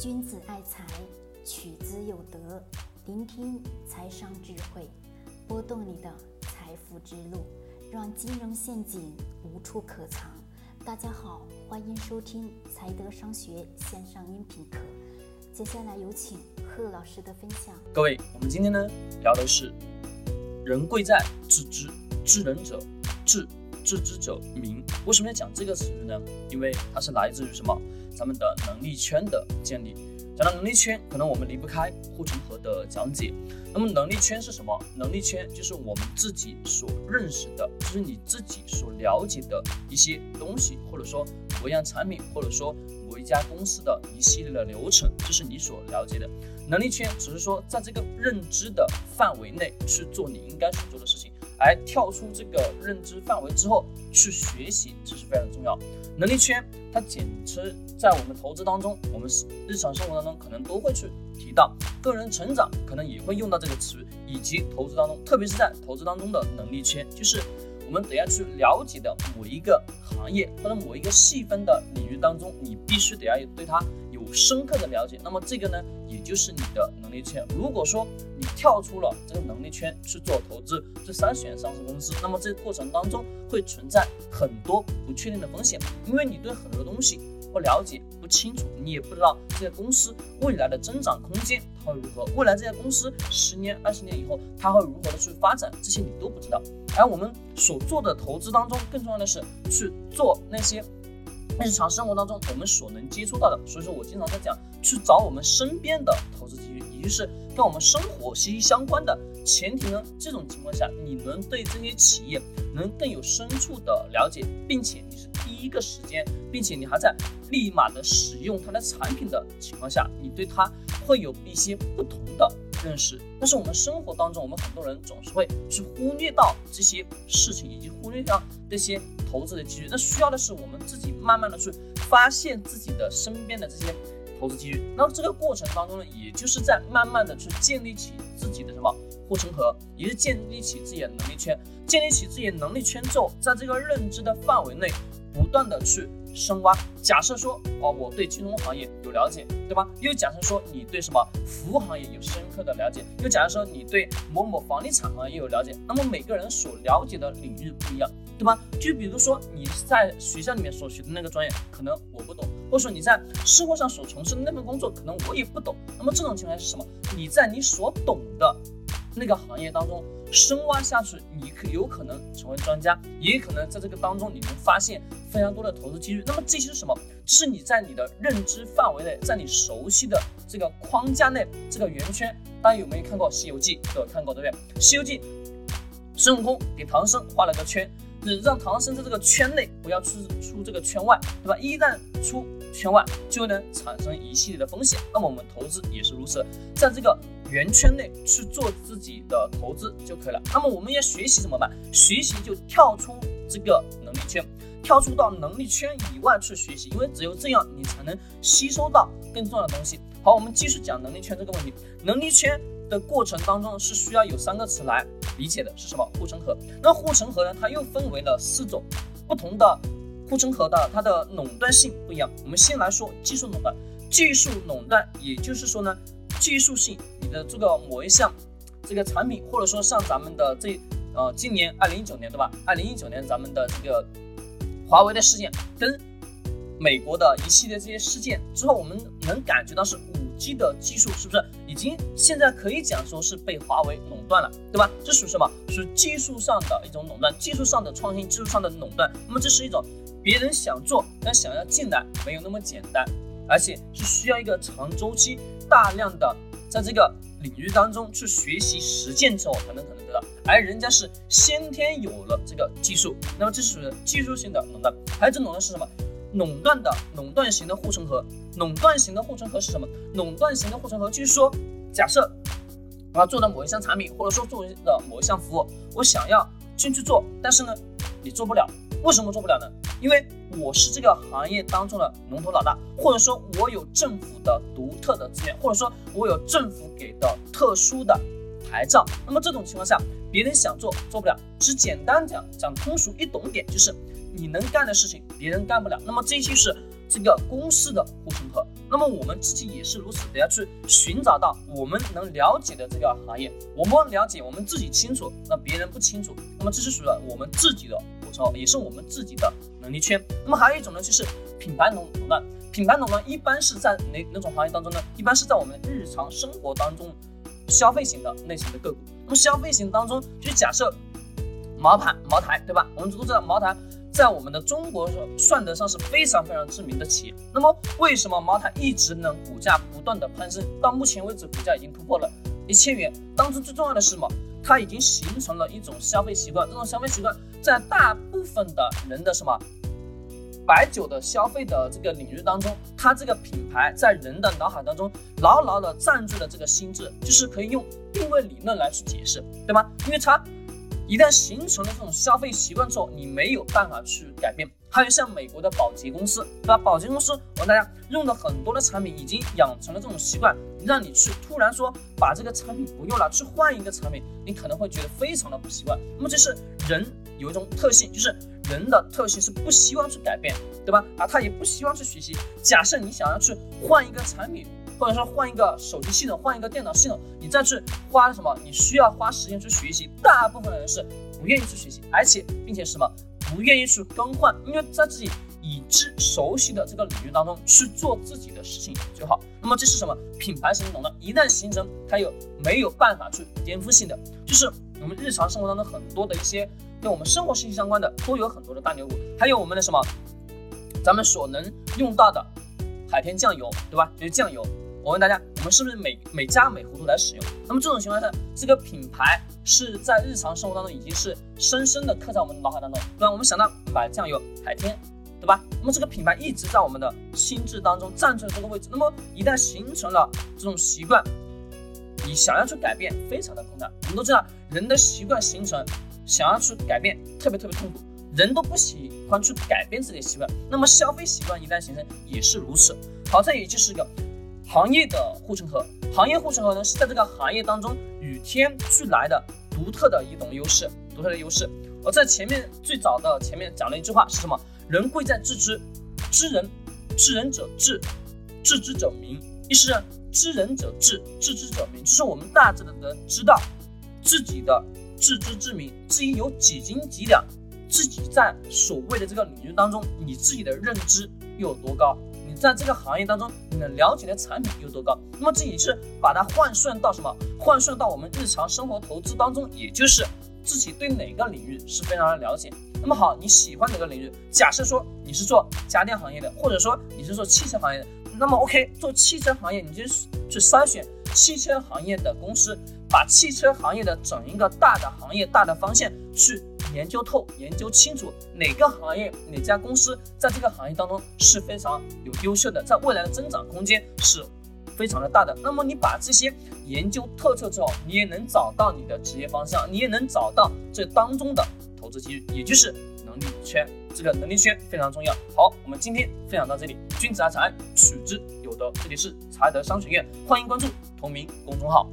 君子爱财，取之有德。聆听财商智慧，拨动你的财富之路，让金融陷阱无处可藏。大家好，欢迎收听财德商学线上音频课。接下来有请贺老师的分享。各位，我们今天呢聊的是“人贵在自知之，知人者智，自知者明”。为什么要讲这个词语呢？因为它是来自于什么？咱们的能力圈的建立。讲到能力圈，可能我们离不开护城河的讲解。那么能力圈是什么？能力圈就是我们自己所认识的，就是你自己所了解的一些东西，或者说某一样产品，或者说某一家公司的一系列的流程，这是你所了解的。能力圈只是说在这个认知的范围内去做你应该所做的事情。来跳出这个认知范围之后去学习，这是非常重要。能力圈它简称在我们投资当中，我们日常生活当中可能都会去提到，个人成长可能也会用到这个词，以及投资当中，特别是在投资当中的能力圈，就是我们得要去了解的某一个行业或者某一个细分的领域当中，你必须得要对它。深刻的了解，那么这个呢，也就是你的能力圈。如果说你跳出了这个能力圈去做投资，去筛选上市公司，那么这个过程当中会存在很多不确定的风险，因为你对很多东西不了解、不清楚，你也不知道这些公司未来的增长空间它会如何，未来这家公司十年、二十年以后它会如何的去发展，这些你都不知道。而我们所做的投资当中，更重要的是去做那些。日常生活当中，我们所能接触到的，所以说我经常在讲，去找我们身边的投资机遇，也就是跟我们生活息息相关的。前提呢，这种情况下，你能对这些企业能更有深处的了解，并且你是第一个时间，并且你还在立马的使用它的产品的情况下，你对它会有一些不同的认识。但是我们生活当中，我们很多人总是会去忽略到这些事情，以及忽略掉这些。投资的机遇，那需要的是我们自己慢慢的去发现自己的身边的这些投资机遇。那么这个过程当中呢，也就是在慢慢的去建立起自己的什么护城河，也是建立起自己的能力圈。建立起自己的能力圈之后，在这个认知的范围内，不断的去深挖。假设说，哦，我对金融行业有了解，对吧？又假设说，你对什么服务行业有深刻的了解，又假设说，你对某某房地产行业有了解。那么每个人所了解的领域不一样。对吧？就比如说你在学校里面所学的那个专业，可能我不懂；或者说你在社会上所从事的那份工作，可能我也不懂。那么这种情况是什么？你在你所懂的那个行业当中深挖下去，你可有可能成为专家，也可能在这个当中你能发现非常多的投资机遇。那么这些是什么？是你在你的认知范围内，在你熟悉的这个框架内，这个圆圈。大家有没有看过《西游记》？都有看过，对不对？《西游记》，孙悟空给唐僧画了个圈。让唐僧在这个圈内不要出出这个圈外，对吧？一旦出圈外，就能产生一系列的风险。那么我们投资也是如此，在这个圆圈内去做自己的投资就可以了。那么我们要学习怎么办？学习就跳出这个能力圈，跳出到能力圈以外去学习，因为只有这样，你才能吸收到更重要的东西。好，我们继续讲能力圈这个问题。能力圈。的过程当中是需要有三个词来理解的，是什么？护城河。那护城河呢？它又分为了四种不同的护城河的，它的垄断性不一样。我们先来说技术垄断。技术垄断，也就是说呢，技术性，你的这个某一项这个产品，或者说像咱们的这呃今年二零一九年对吧？二零一九年咱们的这个华为的事件跟美国的一系列这些事件之后，我们能感觉到是五。G 的技术是不是已经现在可以讲说是被华为垄断了，对吧？这属于什么？属于技术上的一种垄断，技术上的创新，技术上的垄断。那么这是一种别人想做，但想要进来没有那么简单，而且是需要一个长周期、大量的在这个领域当中去学习实践之后才能可能得到。而人家是先天有了这个技术，那么这是技术性的垄断。还有这种呢是什么？垄断的垄断型的护城河，垄断型的护城河是什么？垄断型的护城河就是说，假设我要做的某一项产品，或者说做的某一项服务，我想要进去做，但是呢，你做不了，为什么做不了呢？因为我是这个行业当中的龙头老大，或者说我有政府的独特的资源，或者说我有政府给的特殊的牌照。那么这种情况下，别人想做做不了。只简单讲讲通俗易懂点，就是。你能干的事情，别人干不了。那么这就是这个公司的护城河。那么我们自己也是如此，得要去寻找到我们能了解的这个行业。我们了解，我们自己清楚，那别人不清楚。那么这是属于我们自己的时候，也是我们自己的能力圈。那么还有一种呢，就是品牌垄垄断。品牌垄断一般是在哪哪种行业当中呢？一般是在我们日常生活当中消费型的类型的个股。那么消费型当中，就假设茅台，茅台对吧？我们都知道茅台。在我们的中国算得上是非常非常知名的企业。那么，为什么茅台一直能股价不断的攀升？到目前为止，股价已经突破了一千元。当中最重要的是什么？它已经形成了一种消费习惯。这种消费习惯在大部分的人的什么白酒的消费的这个领域当中，它这个品牌在人的脑海当中牢牢的占据了这个心智，就是可以用定位理论来去解释，对吗？因为它。一旦形成了这种消费习惯之后，你没有办法去改变。还有像美国的保洁公司，对吧？保洁公司，我跟大家用的很多的产品已经养成了这种习惯，让你去突然说把这个产品不用了，去换一个产品，你可能会觉得非常的不习惯。那么这是人有一种特性，就是人的特性是不希望去改变，对吧？啊，他也不希望去学习。假设你想要去换一个产品。或者说换一个手机系统，换一个电脑系统，你再去花什么？你需要花时间去学习。大部分的人是不愿意去学习，而且并且什么不愿意去更换，因为在自己已知熟悉的这个领域当中去做自己的事情就好。那么这是什么品牌型垄断？一旦形成，它有没有办法去颠覆性的？就是我们日常生活当中很多的一些跟我们生活息息相关的，都有很多的大牛股，还有我们的什么，咱们所能用到的海天酱油，对吧？就是酱油。我问大家，我们是不是每每家每户都来使用？那么这种情况下，这个品牌是在日常生活当中已经是深深的刻在我们脑海当中，对吧？我们想到买酱油，海天，对吧？那么这个品牌一直在我们的心智当中占据了这个位置。那么一旦形成了这种习惯，你想要去改变非常的困难。我们都知道，人的习惯形成，想要去改变特别特别痛苦，人都不喜欢去改变自己的习惯。那么消费习惯一旦形成也是如此。好，这也就是一个。行业的护城河，行业护城河呢是在这个行业当中与天俱来的独特的一种优势，独特的优势。我在前面最早的前面讲了一句话是什么？人贵在自知，知人，知人者智，智之者明。意思是知人者智，智之者明，就是我们大致的能知道自己的自知之明，自己有几斤几两，自己在所谓的这个领域当中，你自己的认知又有多高？在这个行业当中，你能了解的产品有多高？那么这也是把它换算到什么？换算到我们日常生活投资当中，也就是自己对哪个领域是非常的了解。那么好，你喜欢哪个领域？假设说你是做家电行业的，或者说你是做汽车行业的，那么 OK，做汽车行业，你就去筛选汽车行业的公司，把汽车行业的整一个大的行业大的方向去。研究透、研究清楚哪个行业、哪家公司在这个行业当中是非常有优秀的，在未来的增长空间是非常的大的。那么你把这些研究透彻之后，你也能找到你的职业方向，你也能找到这当中的投资机遇，也就是能力圈。这个能力圈非常重要。好，我们今天分享到这里。君子爱财，取之有德。这里是财德商学院，欢迎关注同名公众号。